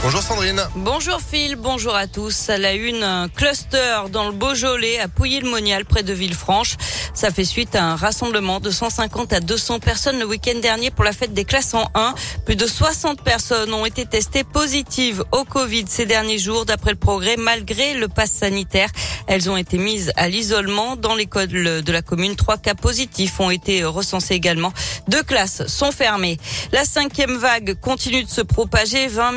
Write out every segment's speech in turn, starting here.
Bonjour Sandrine. Bonjour Phil, bonjour à tous. À la une, un cluster dans le Beaujolais à Pouilly-le-Monial près de Villefranche. Ça fait suite à un rassemblement de 150 à 200 personnes le week-end dernier pour la fête des classes en 1. Plus de 60 personnes ont été testées positives au Covid ces derniers jours d'après le progrès malgré le pass sanitaire. Elles ont été mises à l'isolement dans l'école de la commune. Trois cas positifs ont été recensés également. Deux classes sont fermées. La cinquième vague continue de se propager. 20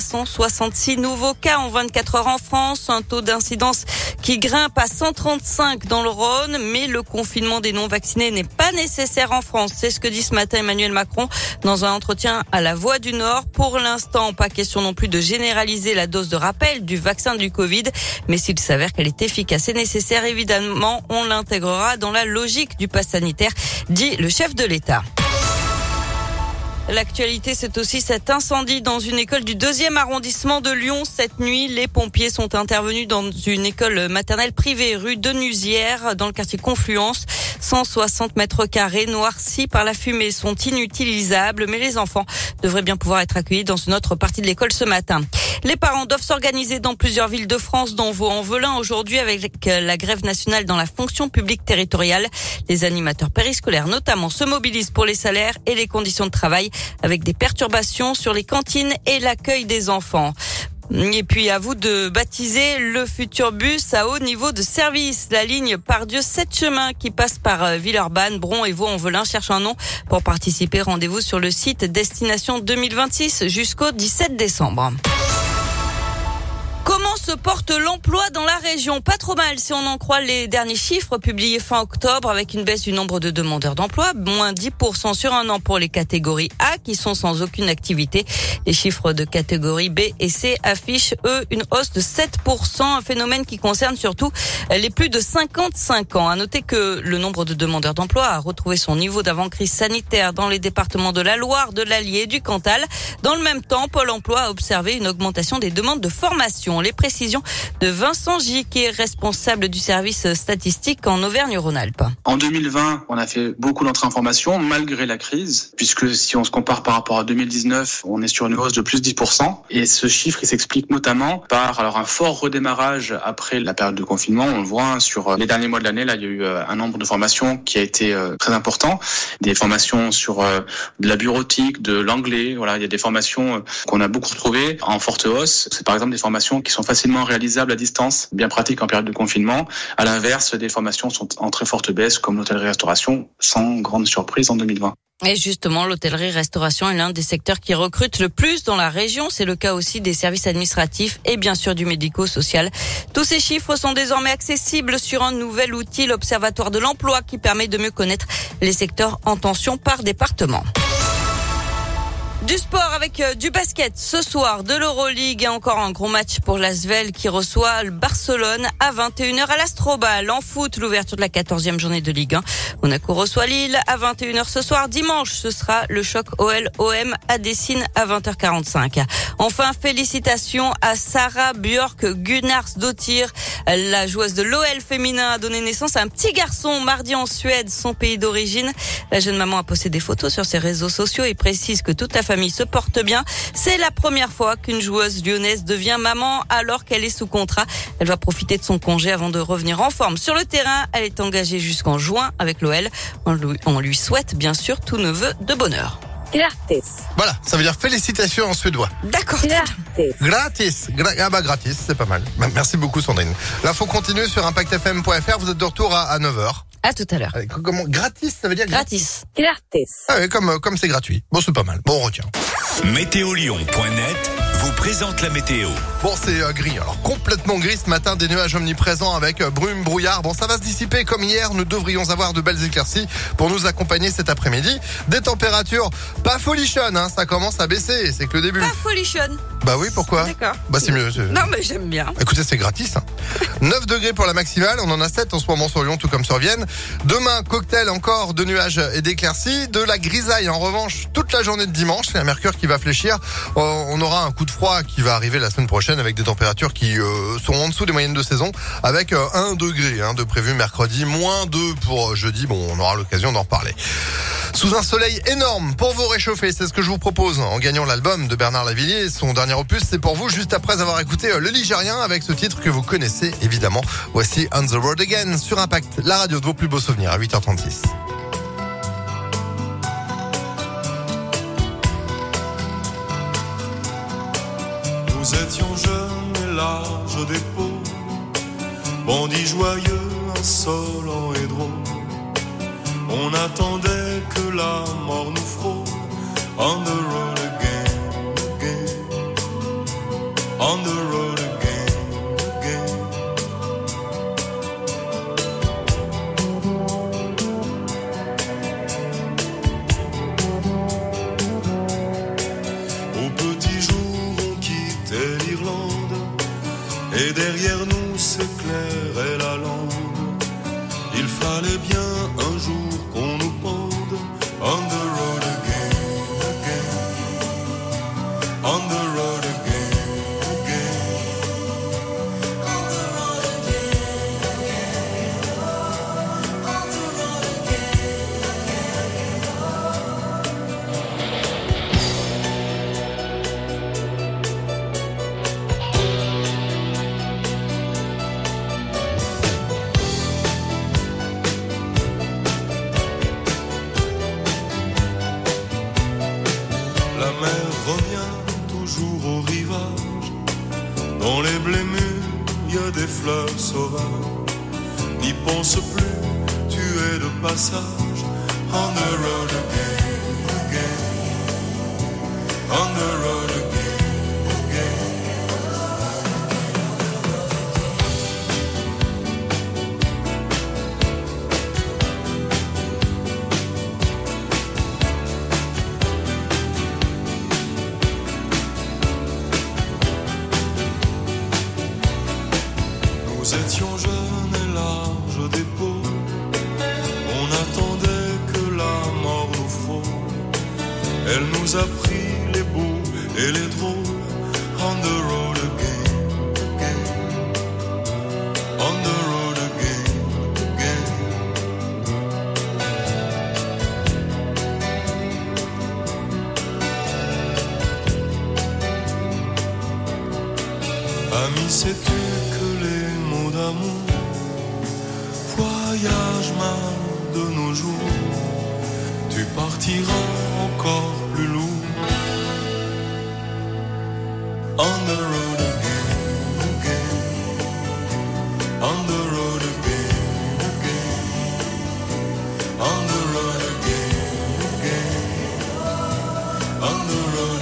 366 nouveaux cas en 24 heures en France. Un taux d'incidence qui grimpe à 135 dans le Rhône. Mais le confinement des non-vaccinés n'est pas nécessaire en France. C'est ce que dit ce matin Emmanuel Macron dans un entretien à la Voix du Nord. Pour l'instant, pas question non plus de généraliser la dose de rappel du vaccin du Covid. Mais s'il s'avère qu'elle est efficace et nécessaire, évidemment, on l'intégrera dans la logique du pass sanitaire, dit le chef de l'État. L'actualité, c'est aussi cet incendie dans une école du deuxième arrondissement de Lyon. Cette nuit, les pompiers sont intervenus dans une école maternelle privée rue de Nusière dans le quartier Confluence. 160 mètres carrés noircis par la fumée sont inutilisables, mais les enfants devraient bien pouvoir être accueillis dans une autre partie de l'école ce matin. Les parents doivent s'organiser dans plusieurs villes de France, dont Vaux-en-Velin aujourd'hui avec la grève nationale dans la fonction publique territoriale. Les animateurs périscolaires notamment se mobilisent pour les salaires et les conditions de travail avec des perturbations sur les cantines et l'accueil des enfants. Et puis à vous de baptiser le futur bus à haut niveau de service. La ligne par Dieu 7 chemins qui passe par euh, Villeurbanne, Bron et Vaux-en-Velin cherche un nom pour participer. Rendez-vous sur le site Destination 2026 jusqu'au 17 décembre. Porte l'emploi dans la région Pas trop mal si on en croit les derniers chiffres publiés fin octobre avec une baisse du nombre de demandeurs d'emploi, moins 10% sur un an pour les catégories A qui sont sans aucune activité. Les chiffres de catégorie B et C affichent eux une hausse de 7%, un phénomène qui concerne surtout les plus de 55 ans. À noter que le nombre de demandeurs d'emploi a retrouvé son niveau d'avant-crise sanitaire dans les départements de la Loire, de l'Allier et du Cantal. Dans le même temps, Pôle emploi a observé une augmentation des demandes de formation. Les de Vincent Giquet, responsable du service statistique en Auvergne-Rhône-Alpes. En 2020, on a fait beaucoup d'entrées en malgré la crise, puisque si on se compare par rapport à 2019, on est sur une hausse de plus de 10%. Et ce chiffre, s'explique notamment par alors un fort redémarrage après la période de confinement. On le voit hein, sur les derniers mois de l'année, là, il y a eu euh, un nombre de formations qui a été euh, très important. Des formations sur euh, de la bureautique, de l'anglais. Voilà, il y a des formations qu'on a beaucoup retrouvées en forte hausse. C'est par exemple des formations qui sont facilement réalisables à distance, bien pratiques en période de confinement. À l'inverse, des formations sont en très forte baisse, comme l'hôtellerie-restauration, sans grande surprise en 2020. Et justement, l'hôtellerie-restauration est l'un des secteurs qui recrute le plus dans la région. C'est le cas aussi des services administratifs et bien sûr du médico-social. Tous ces chiffres sont désormais accessibles sur un nouvel outil, l'Observatoire de l'emploi, qui permet de mieux connaître les secteurs en tension par département. Du sport avec euh, du basket ce soir, de l'Euroleague et encore un gros match pour l'Asvel qui reçoit le Barcelone à 21h à l'Astrobal. En foot, l'ouverture de la 14e journée de Ligue 1. Monaco reçoit Lille à 21h ce soir. Dimanche, ce sera le choc OL-OM à Dessine à 20h45. Enfin, félicitations à Sarah Björk Gunnars Dottir. La joueuse de l'OL féminin a donné naissance à un petit garçon mardi en Suède, son pays d'origine. La jeune maman a posté des photos sur ses réseaux sociaux et précise que toute la famille se porte bien. C'est la première fois qu'une joueuse lyonnaise devient maman alors qu'elle est sous contrat. Elle va profiter de son congé avant de revenir en forme sur le terrain. Elle est engagée jusqu'en juin avec l'OL. On lui souhaite bien sûr tout neveu de bonheur. Gratis. Voilà, ça veut dire félicitations en suédois. D'accord. Gratis. Gratis. ah bah gratis, c'est pas mal. Merci beaucoup Sandrine. L'info continue sur impactfm.fr. Vous êtes de retour à, 9h. À tout à l'heure. Comment gratis, ça veut dire gratis. Gratis. Ah oui, comme comme c'est gratuit. Bon, c'est pas mal. Bon, on retient. Météolion.net vous présente la météo. Bon, c'est euh, gris. Alors, complètement gris ce matin, des nuages omniprésents avec euh, brume, brouillard. Bon, ça va se dissiper comme hier. Nous devrions avoir de belles éclaircies pour nous accompagner cet après-midi. Des températures pas folichonnes, hein. Ça commence à baisser. C'est que le début. Pas folichonne. Bah oui, pourquoi? D'accord. Bah c'est mieux. Non, mais j'aime bien. Écoutez, c'est gratis. 9 hein. degrés pour la maximale. On en a 7 en ce moment sur Lyon, tout comme sur Vienne. Demain, cocktail encore de nuages et d'éclaircies. De la grisaille, en revanche, toute la journée de dimanche. C'est un mercure qui va fléchir. On aura un coup de froid qui va arriver la semaine prochaine avec des températures qui euh, sont en dessous des moyennes de saison. Avec 1 euh, degré hein, de prévu mercredi, moins 2 pour jeudi. Bon, on aura l'occasion d'en reparler. Sous un soleil énorme pour vous réchauffer, c'est ce que je vous propose en gagnant l'album de Bernard Lavillier. Son dernier opus, c'est pour vous juste après avoir écouté Le Ligérien avec ce titre que vous connaissez évidemment. Voici On the Road Again sur Impact, la radio de vos plus beaux souvenirs à 8h36. Nous étions jeunes et larges d'épaules, bandits joyeux, insolents et drôles. On attendait que la mort nous frôle. On the road again, again. On the road Derrière nous s'éclairait la lande. Il fallait bien revient toujours au rivage. Dans les blés mûrs, y a des fleurs sauvages. N'y pense plus, tu es de passage. On the road again, again. On the road Nous étions jeunes et larges d'épaules. On attendait que la mort nous frôle. Elle nous a pris les beaux et les drôles. On the road again, again. On the road again, again. Ami, que voyagent mal de nos jours. Tu partiras encore plus lourd